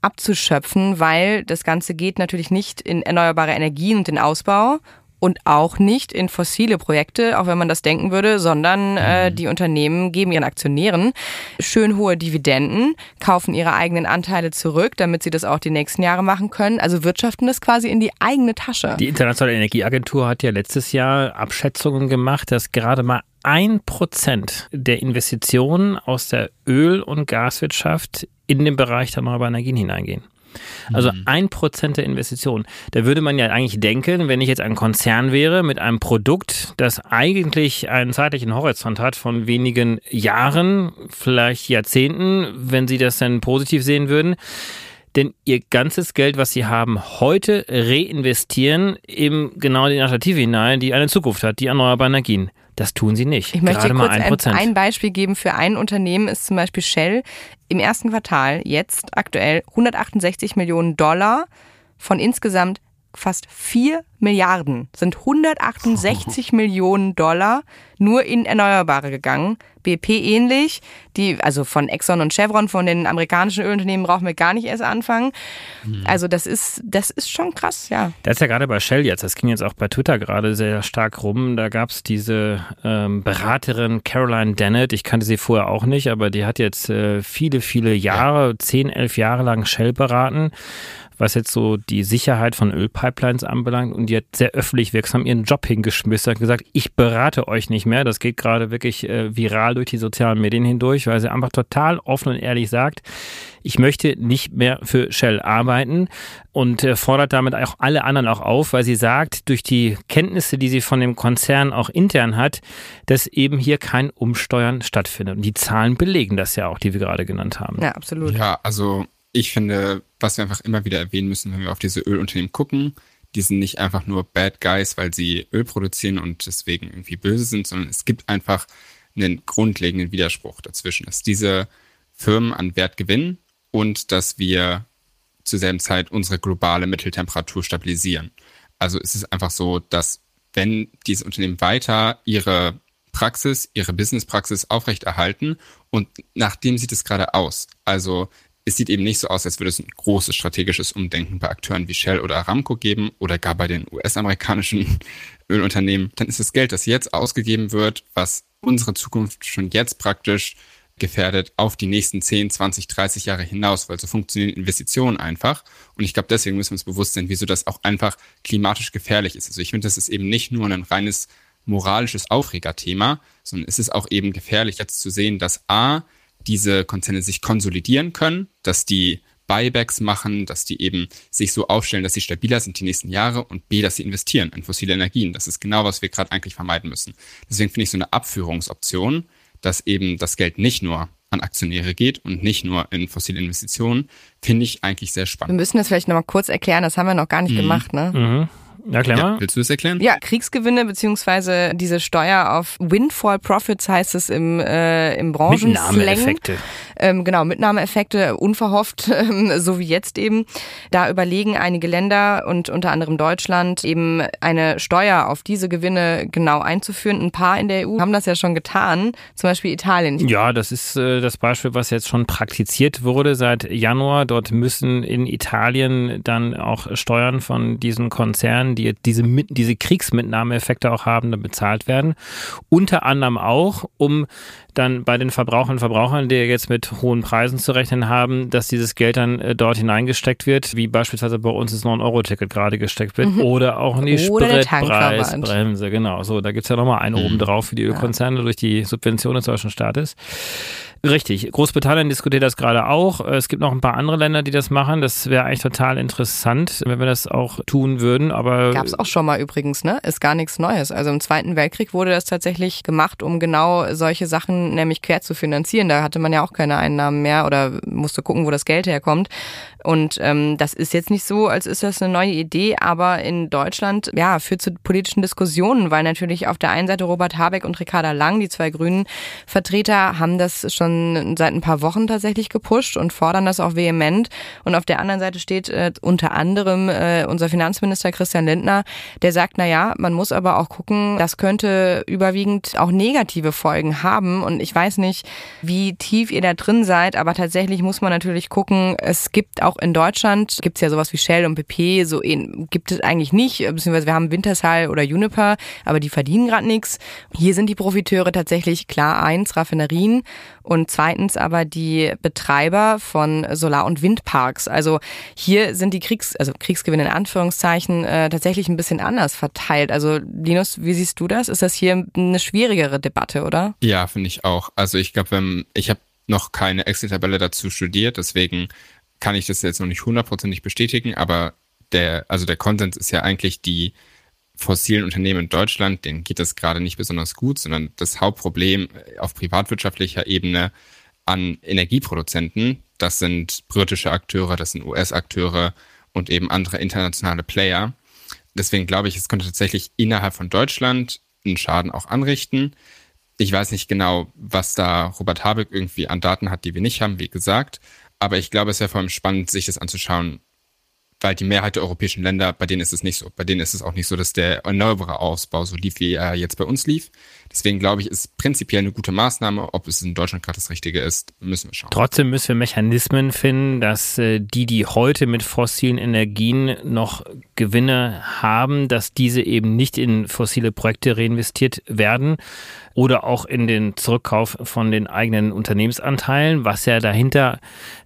abzuschöpfen, weil das Ganze geht natürlich nicht in erneuerbare Energien und den Ausbau, und auch nicht in fossile Projekte, auch wenn man das denken würde, sondern äh, mhm. die Unternehmen geben ihren Aktionären schön hohe Dividenden, kaufen ihre eigenen Anteile zurück, damit sie das auch die nächsten Jahre machen können. Also wirtschaften das quasi in die eigene Tasche. Die Internationale Energieagentur hat ja letztes Jahr Abschätzungen gemacht, dass gerade mal ein Prozent der Investitionen aus der Öl- und Gaswirtschaft in den Bereich der erneuerbaren Energien hineingehen. Also mhm. ein Prozent der Investition. Da würde man ja eigentlich denken, wenn ich jetzt ein Konzern wäre mit einem Produkt, das eigentlich einen zeitlichen Horizont hat von wenigen Jahren, vielleicht Jahrzehnten, wenn Sie das dann positiv sehen würden, denn ihr ganzes Geld, was sie haben, heute reinvestieren in genau die Alternative hinein, die eine Zukunft hat, die erneuerbaren Energien. Das tun sie nicht. Ich möchte Gerade kurz ein, ein, ein Beispiel geben. Für ein Unternehmen ist zum Beispiel Shell im ersten Quartal jetzt aktuell 168 Millionen Dollar von insgesamt fast 4 Milliarden, sind 168 Millionen Dollar nur in Erneuerbare gegangen. BP ähnlich, die, also von Exxon und Chevron, von den amerikanischen Ölunternehmen brauchen wir gar nicht erst anfangen. Mhm. Also das ist, das ist schon krass, ja. Das ist ja gerade bei Shell jetzt, das ging jetzt auch bei Twitter gerade sehr stark rum. Da gab es diese ähm, Beraterin Caroline Dennett, ich kannte sie vorher auch nicht, aber die hat jetzt äh, viele, viele Jahre, zehn, elf Jahre lang Shell beraten was jetzt so die Sicherheit von Ölpipelines anbelangt. Und die hat sehr öffentlich wirksam ihren Job hingeschmissen, hat gesagt, ich berate euch nicht mehr. Das geht gerade wirklich äh, viral durch die sozialen Medien hindurch, weil sie einfach total offen und ehrlich sagt, ich möchte nicht mehr für Shell arbeiten und äh, fordert damit auch alle anderen auch auf, weil sie sagt, durch die Kenntnisse, die sie von dem Konzern auch intern hat, dass eben hier kein Umsteuern stattfindet. Und die Zahlen belegen das ja auch, die wir gerade genannt haben. Ja, absolut. Ja, also ich finde, was wir einfach immer wieder erwähnen müssen, wenn wir auf diese Ölunternehmen gucken, die sind nicht einfach nur Bad Guys, weil sie Öl produzieren und deswegen irgendwie böse sind, sondern es gibt einfach einen grundlegenden Widerspruch dazwischen, dass diese Firmen an Wert gewinnen und dass wir zur selben Zeit unsere globale Mitteltemperatur stabilisieren. Also es ist einfach so, dass wenn diese Unternehmen weiter ihre Praxis, ihre Businesspraxis aufrechterhalten und nachdem sieht es gerade aus. Also es sieht eben nicht so aus, als würde es ein großes strategisches Umdenken bei Akteuren wie Shell oder Aramco geben oder gar bei den US-amerikanischen Ölunternehmen. Dann ist das Geld, das jetzt ausgegeben wird, was unsere Zukunft schon jetzt praktisch gefährdet auf die nächsten 10, 20, 30 Jahre hinaus, weil so funktionieren Investitionen einfach. Und ich glaube, deswegen müssen wir uns bewusst sein, wieso das auch einfach klimatisch gefährlich ist. Also ich finde, das ist eben nicht nur ein reines moralisches Aufregerthema, sondern es ist auch eben gefährlich jetzt zu sehen, dass A, diese Konzerne sich konsolidieren können, dass die Buybacks machen, dass die eben sich so aufstellen, dass sie stabiler sind die nächsten Jahre und B, dass sie investieren in fossile Energien. Das ist genau, was wir gerade eigentlich vermeiden müssen. Deswegen finde ich so eine Abführungsoption, dass eben das Geld nicht nur an Aktionäre geht und nicht nur in fossile Investitionen, finde ich eigentlich sehr spannend. Wir müssen das vielleicht nochmal kurz erklären, das haben wir noch gar nicht mhm. gemacht, ne? Mhm. Ja, klar. Ja, willst du das erklären? Ja, Kriegsgewinne beziehungsweise diese Steuer auf Windfall Profits heißt es im, äh, im Branchenslang. Ähm, genau, Mitnahmeeffekte unverhofft, ähm, so wie jetzt eben. Da überlegen einige Länder und unter anderem Deutschland eben eine Steuer auf diese Gewinne genau einzuführen. Ein paar in der EU haben das ja schon getan, zum Beispiel Italien. Ja, das ist äh, das Beispiel, was jetzt schon praktiziert wurde seit Januar. Dort müssen in Italien dann auch Steuern von diesen Konzernen, die diese, diese Kriegsmitnahmeeffekte auch haben, dann bezahlt werden. Unter anderem auch, um dann bei den Verbrauchern und Verbrauchern, die jetzt mit hohen Preisen zu rechnen haben, dass dieses Geld dann äh, dort hineingesteckt wird, wie beispielsweise bei uns das 9-Euro-Ticket gerade gesteckt wird, mhm. oder auch in die Spritpreisbremse. Genau, so, da gibt's ja nochmal einen mhm. oben drauf für die Ölkonzerne ja. durch die Subvention des deutschen Staates. Richtig. Großbritannien diskutiert das gerade auch. Es gibt noch ein paar andere Länder, die das machen. Das wäre eigentlich total interessant, wenn wir das auch tun würden. Aber gab es auch schon mal übrigens, ne? Ist gar nichts Neues. Also im Zweiten Weltkrieg wurde das tatsächlich gemacht, um genau solche Sachen nämlich quer zu finanzieren. Da hatte man ja auch keine Einnahmen mehr oder musste gucken, wo das Geld herkommt. Und ähm, das ist jetzt nicht so, als ist das eine neue Idee, aber in Deutschland ja führt zu politischen Diskussionen, weil natürlich auf der einen Seite Robert Habeck und Ricarda Lang, die zwei Grünen Vertreter, haben das schon seit ein paar Wochen tatsächlich gepusht und fordern das auch vehement. Und auf der anderen Seite steht äh, unter anderem äh, unser Finanzminister Christian Lindner, der sagt, na ja, man muss aber auch gucken, das könnte überwiegend auch negative Folgen haben. Und ich weiß nicht, wie tief ihr da drin seid, aber tatsächlich muss man natürlich gucken, es gibt auch in Deutschland, gibt es ja sowas wie Shell und BP, so gibt es eigentlich nicht, beziehungsweise wir haben Wintershall oder Juniper, aber die verdienen gerade nichts. Hier sind die Profiteure tatsächlich klar eins, Raffinerien und zweitens aber die Betreiber von Solar- und Windparks. Also hier sind die Kriegs-, also Kriegsgewinne in Anführungszeichen äh, tatsächlich ein bisschen anders verteilt. Also Linus, wie siehst du das? Ist das hier eine schwierigere Debatte, oder? Ja, finde ich auch. Also ich glaube, ich habe noch keine Excel-Tabelle dazu studiert, deswegen kann ich das jetzt noch nicht hundertprozentig bestätigen, aber der, also der Konsens ist ja eigentlich die fossilen Unternehmen in Deutschland, denen geht es gerade nicht besonders gut, sondern das Hauptproblem auf privatwirtschaftlicher Ebene an Energieproduzenten, das sind britische Akteure, das sind US-Akteure und eben andere internationale Player. Deswegen glaube ich, es könnte tatsächlich innerhalb von Deutschland einen Schaden auch anrichten. Ich weiß nicht genau, was da Robert Habeck irgendwie an Daten hat, die wir nicht haben, wie gesagt. Aber ich glaube, es wäre vor allem spannend, sich das anzuschauen, weil die Mehrheit der europäischen Länder, bei denen ist es nicht so. Bei denen ist es auch nicht so, dass der erneuerbare Ausbau so lief, wie er jetzt bei uns lief. Deswegen glaube ich, ist prinzipiell eine gute Maßnahme. Ob es in Deutschland gerade das Richtige ist, müssen wir schauen. Trotzdem müssen wir Mechanismen finden, dass äh, die, die heute mit fossilen Energien noch Gewinne haben, dass diese eben nicht in fossile Projekte reinvestiert werden oder auch in den Zurückkauf von den eigenen Unternehmensanteilen, was ja dahinter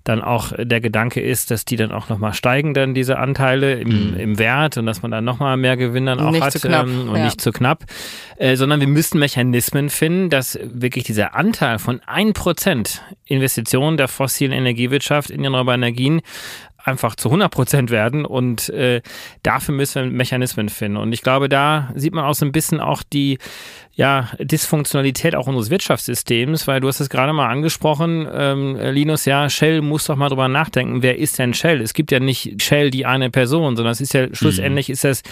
dann auch der Gedanke ist, dass die dann auch nochmal steigen, dann diese Anteile im, mhm. im Wert und dass man dann nochmal mehr Gewinn dann auch nicht hat ähm, und ja. nicht zu knapp, äh, sondern wir müssen Mechanismen finden, dass wirklich dieser Anteil von 1% Investitionen der fossilen Energiewirtschaft in erneuerbare Energien einfach zu 100 Prozent werden und äh, dafür müssen wir Mechanismen finden. Und ich glaube, da sieht man auch so ein bisschen auch die ja, Dysfunktionalität auch unseres Wirtschaftssystems, weil du hast es gerade mal angesprochen, ähm, Linus, ja, Shell muss doch mal drüber nachdenken, wer ist denn Shell? Es gibt ja nicht Shell die eine Person, sondern es ist ja schlussendlich mhm. ist das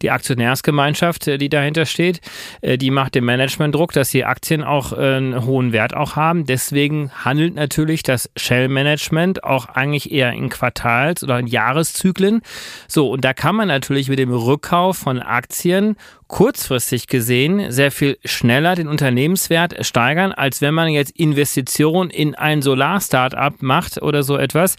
die Aktionärsgemeinschaft, äh, die dahinter steht, äh, die macht dem Management Druck, dass die Aktien auch äh, einen hohen Wert auch haben. Deswegen handelt natürlich das Shell-Management auch eigentlich eher in Quartals- oder in Jahreszyklen. So, und da kann man natürlich mit dem Rückkauf von Aktien kurzfristig gesehen sehr viel schneller den Unternehmenswert steigern, als wenn man jetzt Investitionen in ein Solar-Startup macht oder so etwas,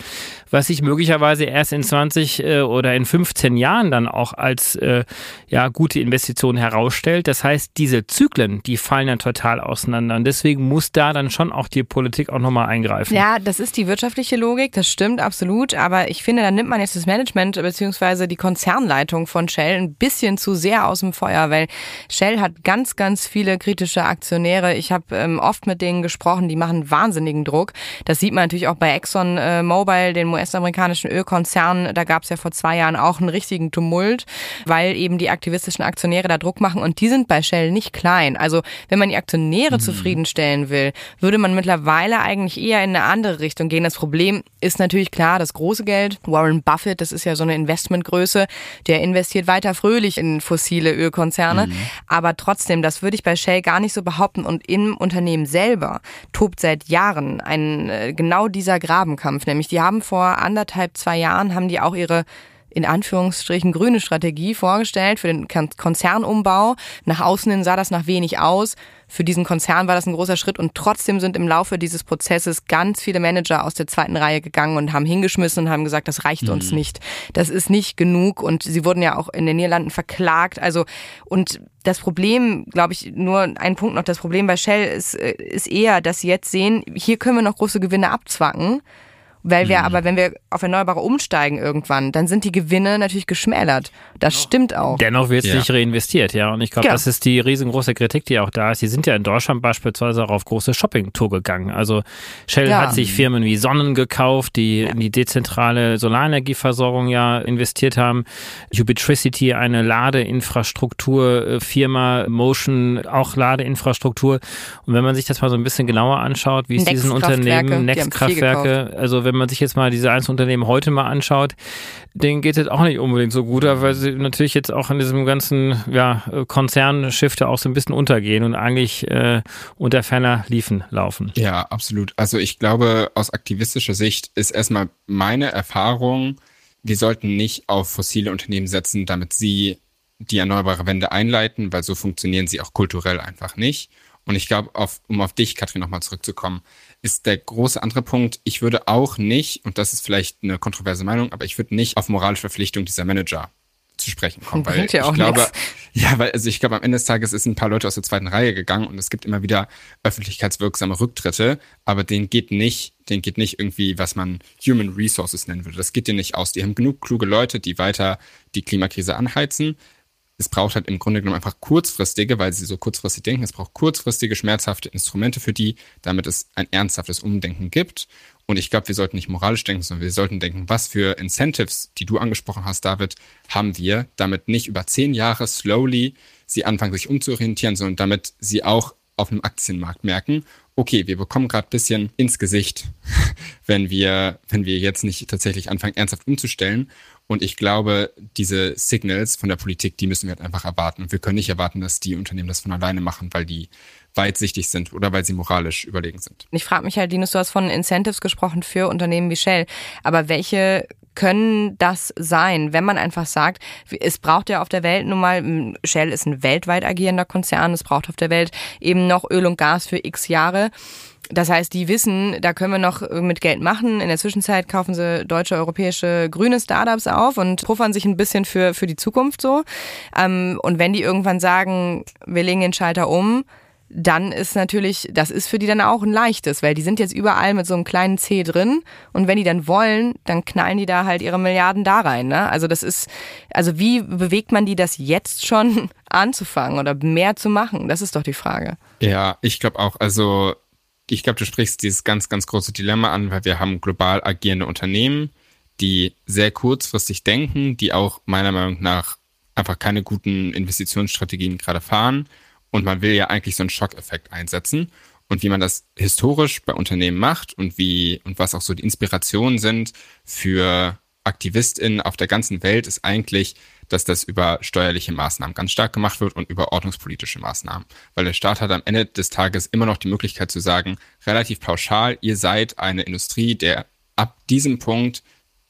was sich möglicherweise erst in 20 äh, oder in 15 Jahren dann auch als äh, ja, gute Investition herausstellt. Das heißt, diese Zyklen, die fallen dann total auseinander. Und deswegen muss da dann schon auch die Politik auch nochmal eingreifen. Ja, das ist die wirtschaftliche Logik, das stimmt absolut. Aber ich finde, da nimmt man jetzt das Management bzw. die Konzernleitung von Shell ein bisschen zu sehr aus dem Feuer teuer, weil Shell hat ganz, ganz viele kritische Aktionäre. Ich habe ähm, oft mit denen gesprochen, die machen wahnsinnigen Druck. Das sieht man natürlich auch bei Exxon äh, Mobil, dem US-amerikanischen Ölkonzern. Da gab es ja vor zwei Jahren auch einen richtigen Tumult, weil eben die aktivistischen Aktionäre da Druck machen und die sind bei Shell nicht klein. Also wenn man die Aktionäre mhm. zufriedenstellen will, würde man mittlerweile eigentlich eher in eine andere Richtung gehen. Das Problem ist natürlich klar, das große Geld. Warren Buffett, das ist ja so eine Investmentgröße, der investiert weiter fröhlich in fossile Ölkonzerne Konzerne. Mhm. Aber trotzdem, das würde ich bei Shell gar nicht so behaupten. Und im Unternehmen selber tobt seit Jahren ein äh, genau dieser Grabenkampf. Nämlich, die haben vor anderthalb, zwei Jahren haben die auch ihre in Anführungsstrichen grüne Strategie vorgestellt für den Konzernumbau. Nach außen hin sah das nach wenig aus. Für diesen Konzern war das ein großer Schritt und trotzdem sind im Laufe dieses Prozesses ganz viele Manager aus der zweiten Reihe gegangen und haben hingeschmissen und haben gesagt, das reicht mhm. uns nicht. Das ist nicht genug und sie wurden ja auch in den Niederlanden verklagt. Also und das Problem, glaube ich, nur ein Punkt noch, das Problem bei Shell ist, äh, ist eher, dass sie jetzt sehen, hier können wir noch große Gewinne abzwacken. Weil wir mhm. aber, wenn wir auf Erneuerbare umsteigen irgendwann, dann sind die Gewinne natürlich geschmälert. Das genau. stimmt auch. Dennoch wird es ja. nicht reinvestiert, ja. Und ich glaube, ja. das ist die riesengroße Kritik, die auch da ist. Die sind ja in Deutschland beispielsweise auch auf große Shopping-Tour gegangen. Also Shell ja. hat sich Firmen wie Sonnen gekauft, die in die dezentrale Solarenergieversorgung ja investiert haben. Ubitricity, eine Ladeinfrastrukturfirma, Motion, auch Ladeinfrastruktur. Und wenn man sich das mal so ein bisschen genauer anschaut, wie es diesen Unternehmen, Nextkraftwerke, also wenn man sich jetzt mal diese Einzelunternehmen heute mal anschaut, denen geht es auch nicht unbedingt so gut, weil sie natürlich jetzt auch in diesem ganzen ja, Konzernschifte auch so ein bisschen untergehen und eigentlich äh, unter ferner Liefen laufen. Ja, absolut. Also ich glaube, aus aktivistischer Sicht ist erstmal meine Erfahrung, wir sollten nicht auf fossile Unternehmen setzen, damit sie die erneuerbare Wende einleiten, weil so funktionieren sie auch kulturell einfach nicht. Und ich glaube, um auf dich, Katrin, nochmal zurückzukommen, ist der große andere Punkt, ich würde auch nicht, und das ist vielleicht eine kontroverse Meinung, aber ich würde nicht auf moralische Verpflichtung dieser Manager zu sprechen kommen. Weil ja ich glaube, nix. ja, weil also ich glaube, am Ende des Tages ist ein paar Leute aus der zweiten Reihe gegangen und es gibt immer wieder öffentlichkeitswirksame Rücktritte, aber denen geht nicht, denen geht nicht irgendwie, was man Human Resources nennen würde. Das geht denen nicht aus. Die haben genug kluge Leute, die weiter die Klimakrise anheizen es braucht halt im Grunde genommen einfach kurzfristige, weil sie so kurzfristig denken, es braucht kurzfristige, schmerzhafte Instrumente für die, damit es ein ernsthaftes Umdenken gibt. Und ich glaube, wir sollten nicht moralisch denken, sondern wir sollten denken, was für Incentives, die du angesprochen hast, David, haben wir, damit nicht über zehn Jahre slowly sie anfangen, sich umzuorientieren, sondern damit sie auch auf einem Aktienmarkt merken, okay, wir bekommen gerade bisschen ins Gesicht, wenn wir, wenn wir jetzt nicht tatsächlich anfangen, ernsthaft umzustellen. Und ich glaube, diese Signals von der Politik, die müssen wir halt einfach erwarten. Und wir können nicht erwarten, dass die Unternehmen das von alleine machen, weil die weitsichtig sind oder weil sie moralisch überlegen sind. Ich frage mich halt, Linus, du hast von Incentives gesprochen für Unternehmen wie Shell. Aber welche können das sein, wenn man einfach sagt, es braucht ja auf der Welt nun mal, Shell ist ein weltweit agierender Konzern, es braucht auf der Welt eben noch Öl und Gas für x Jahre. Das heißt, die wissen, da können wir noch mit Geld machen. In der Zwischenzeit kaufen sie deutsche, europäische, grüne Startups auf und puffern sich ein bisschen für, für die Zukunft so. Ähm, und wenn die irgendwann sagen, wir legen den Schalter um, dann ist natürlich, das ist für die dann auch ein leichtes, weil die sind jetzt überall mit so einem kleinen C drin und wenn die dann wollen, dann knallen die da halt ihre Milliarden da rein. Ne? Also das ist, also wie bewegt man die das jetzt schon anzufangen oder mehr zu machen? Das ist doch die Frage. Ja, ich glaube auch, also ich glaube, du sprichst dieses ganz, ganz große Dilemma an, weil wir haben global agierende Unternehmen, die sehr kurzfristig denken, die auch meiner Meinung nach einfach keine guten Investitionsstrategien gerade fahren. Und man will ja eigentlich so einen Schockeffekt einsetzen. Und wie man das historisch bei Unternehmen macht und wie und was auch so die Inspirationen sind für AktivistInnen auf der ganzen Welt, ist eigentlich dass das über steuerliche Maßnahmen ganz stark gemacht wird und über ordnungspolitische Maßnahmen. Weil der Staat hat am Ende des Tages immer noch die Möglichkeit zu sagen, relativ pauschal, ihr seid eine Industrie, der ab diesem Punkt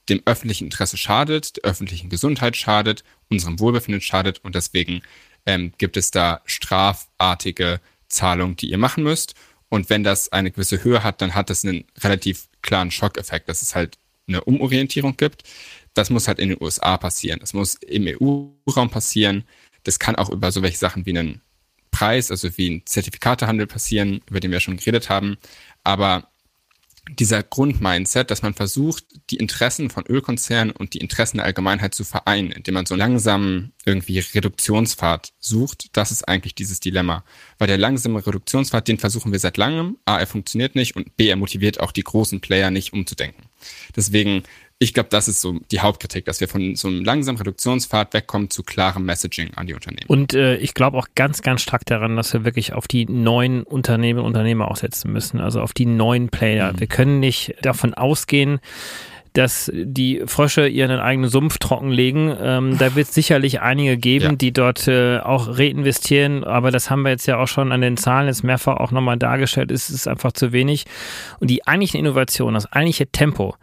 dem öffentlichen Interesse schadet, der öffentlichen Gesundheit schadet, unserem Wohlbefinden schadet und deswegen ähm, gibt es da strafartige Zahlungen, die ihr machen müsst. Und wenn das eine gewisse Höhe hat, dann hat das einen relativ klaren Schockeffekt, dass es halt eine Umorientierung gibt. Das muss halt in den USA passieren. Das muss im EU-Raum passieren. Das kann auch über so welche Sachen wie einen Preis, also wie ein Zertifikatehandel passieren, über den wir schon geredet haben. Aber dieser Grundmindset, dass man versucht, die Interessen von Ölkonzernen und die Interessen der Allgemeinheit zu vereinen, indem man so langsam irgendwie Reduktionspfad sucht, das ist eigentlich dieses Dilemma. Weil der langsame Reduktionspfad, den versuchen wir seit langem. A, er funktioniert nicht und B, er motiviert auch die großen Player nicht umzudenken. Deswegen ich glaube, das ist so die Hauptkritik, dass wir von so einem langsamen Reduktionspfad wegkommen zu klarem Messaging an die Unternehmen. Und äh, ich glaube auch ganz, ganz stark daran, dass wir wirklich auf die neuen Unternehmen und Unternehmer aussetzen müssen, also auf die neuen Player. Mhm. Wir können nicht davon ausgehen, dass die Frösche ihren eigenen Sumpf trockenlegen. Ähm, da wird es sicherlich einige geben, ja. die dort äh, auch reinvestieren, aber das haben wir jetzt ja auch schon an den Zahlen jetzt mehrfach auch nochmal dargestellt, es ist einfach zu wenig. Und die eigentliche Innovation, das eigentliche Tempo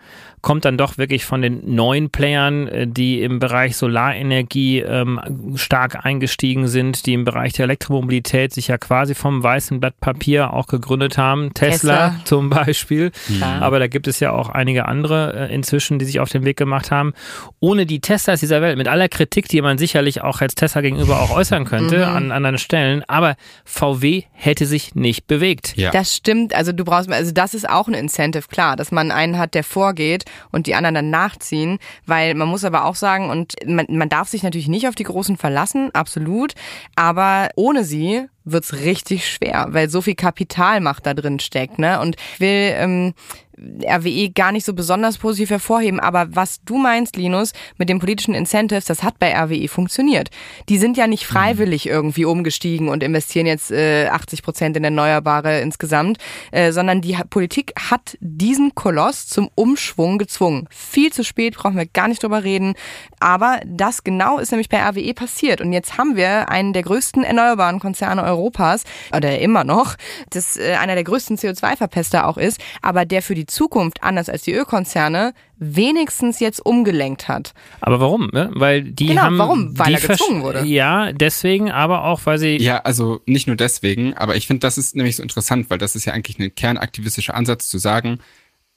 kommt dann doch wirklich von den neuen Playern, äh, die im Bereich Solarenergie ähm, stark eingestiegen sind, die im Bereich der Elektromobilität sich ja quasi vom weißen Blatt Papier auch gegründet haben. Tesla, Tesla. zum Beispiel. Ja. Aber da gibt es ja auch einige andere äh, inzwischen, die sich auf den Weg gemacht haben. Ohne die Teslas dieser Welt, mit aller Kritik, die man sicherlich auch als Tesla gegenüber auch äußern könnte mhm. an anderen Stellen, aber VW hätte sich nicht bewegt. Ja. Das stimmt. Also du brauchst, also das ist auch ein Incentive, klar, dass man einen hat, der vorgeht und die anderen dann nachziehen, weil man muss aber auch sagen, und man, man darf sich natürlich nicht auf die Großen verlassen, absolut, aber ohne sie wird's richtig schwer, weil so viel Kapitalmacht da drin steckt. Ne? Und ich will ähm, RWE gar nicht so besonders positiv hervorheben, aber was du meinst, Linus, mit den politischen Incentives, das hat bei RWE funktioniert. Die sind ja nicht freiwillig irgendwie umgestiegen und investieren jetzt äh, 80 Prozent in Erneuerbare insgesamt, äh, sondern die Politik hat diesen Koloss zum Umschwung gezwungen. Viel zu spät, brauchen wir gar nicht drüber reden, aber das genau ist nämlich bei RWE passiert und jetzt haben wir einen der größten erneuerbaren Konzerne Europas, oder immer noch, das äh, einer der größten CO2-Verpester auch ist, aber der für die Zukunft, anders als die Ölkonzerne, wenigstens jetzt umgelenkt hat. Aber warum? Ne? Weil die genau, haben. Warum? Weil er gezwungen wurde. Ja, deswegen, aber auch, weil sie. Ja, also nicht nur deswegen, aber ich finde, das ist nämlich so interessant, weil das ist ja eigentlich ein kernaktivistischer Ansatz zu sagen,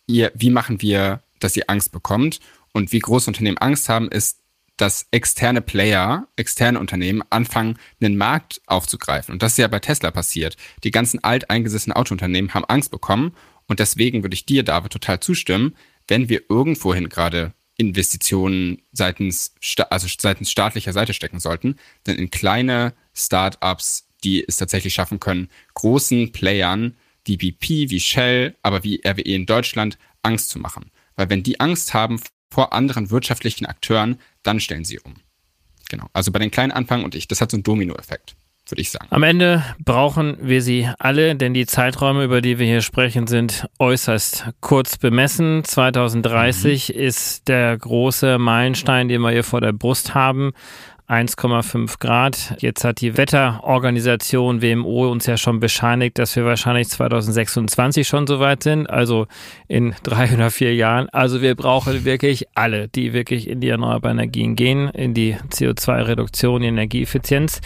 ihr, wie machen wir, dass ihr Angst bekommt? Und wie große Unternehmen Angst haben, ist dass externe Player, externe Unternehmen anfangen, einen Markt aufzugreifen. Und das ist ja bei Tesla passiert. Die ganzen alteingesessenen Autounternehmen haben Angst bekommen. Und deswegen würde ich dir, David, total zustimmen, wenn wir irgendwohin gerade Investitionen seitens, also seitens staatlicher Seite stecken sollten, dann in kleine Startups, die es tatsächlich schaffen können, großen Playern wie BP, wie Shell, aber wie RWE in Deutschland Angst zu machen. Weil wenn die Angst haben vor anderen wirtschaftlichen Akteuren, dann stellen sie um. Genau. Also bei den kleinen anfangen und ich, das hat so einen Dominoeffekt, würde ich sagen. Am Ende brauchen wir sie alle, denn die Zeiträume, über die wir hier sprechen, sind äußerst kurz bemessen. 2030 mhm. ist der große Meilenstein, den wir hier vor der Brust haben. 1,5 Grad. Jetzt hat die Wetterorganisation WMO uns ja schon bescheinigt, dass wir wahrscheinlich 2026 schon soweit sind, also in drei oder vier Jahren. Also wir brauchen wirklich alle, die wirklich in die erneuerbaren Energien gehen, in die CO2-Reduktion, die Energieeffizienz.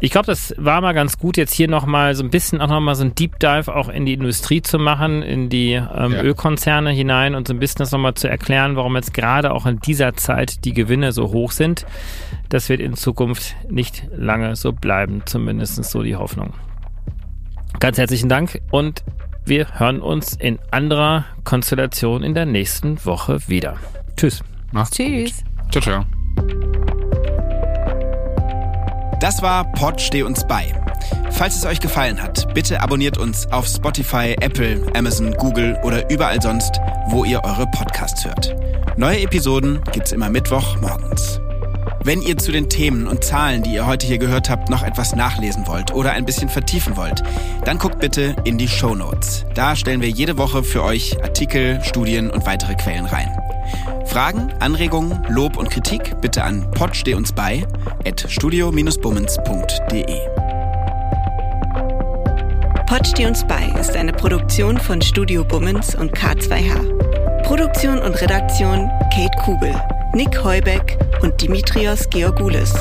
Ich glaube, das war mal ganz gut, jetzt hier nochmal so ein bisschen auch nochmal so ein Deep Dive auch in die Industrie zu machen, in die ähm, ja. Ölkonzerne hinein und so ein bisschen das nochmal zu erklären, warum jetzt gerade auch in dieser Zeit die Gewinne so hoch sind. Das wird in Zukunft nicht lange so bleiben, zumindest so die Hoffnung. Ganz herzlichen Dank und wir hören uns in anderer Konstellation in der nächsten Woche wieder. Tschüss. Macht's Tschüss. Gut. Ciao, ciao. Das war Pod Steh uns bei. Falls es euch gefallen hat, bitte abonniert uns auf Spotify, Apple, Amazon, Google oder überall sonst, wo ihr eure Podcasts hört. Neue Episoden gibt's immer Mittwoch morgens. Wenn ihr zu den Themen und Zahlen, die ihr heute hier gehört habt, noch etwas nachlesen wollt oder ein bisschen vertiefen wollt, dann guckt bitte in die Show Notes. Da stellen wir jede Woche für euch Artikel, Studien und weitere Quellen rein. Fragen, Anregungen, Lob und Kritik bitte an podsteh uns bei at studio-bummens.de. Pod steh uns bei ist eine Produktion von Studio Bummens und K2H. Produktion und Redaktion Kate Kugel, Nick Heubeck und Dimitrios Georgoulis.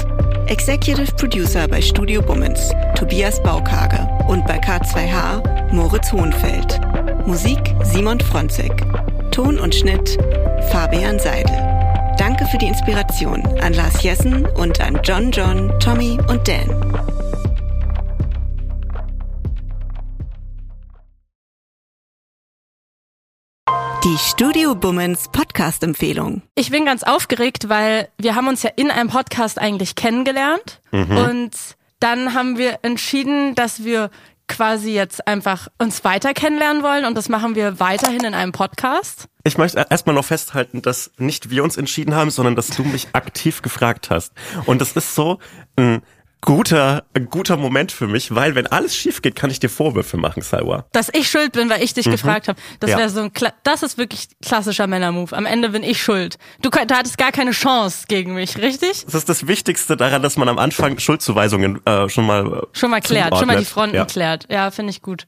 Executive Producer bei Studio Bummens Tobias Baukage und bei K2H Moritz Hohenfeld. Musik Simon Fronzek. Ton und Schnitt Fabian Seidel. Danke für die Inspiration an Lars Jessen und an John John, Tommy und Dan. Die Studio Bummens Podcast-Empfehlung. Ich bin ganz aufgeregt, weil wir haben uns ja in einem Podcast eigentlich kennengelernt mhm. und dann haben wir entschieden, dass wir quasi jetzt einfach uns weiter kennenlernen wollen und das machen wir weiterhin in einem Podcast. Ich möchte erstmal noch festhalten, dass nicht wir uns entschieden haben, sondern dass du mich aktiv gefragt hast. Und das ist so, ähm, guter, ein guter Moment für mich, weil wenn alles schief geht, kann ich dir Vorwürfe machen, Salwa. Dass ich schuld bin, weil ich dich mhm. gefragt habe. Das ja. wäre so ein, Kla das ist wirklich klassischer Männermove. Am Ende bin ich schuld. Du, du hattest gar keine Chance gegen mich, richtig? Das ist das Wichtigste daran, dass man am Anfang Schuldzuweisungen äh, schon mal schon mal klärt, schon mal die Fronten ja. klärt. Ja, finde ich gut.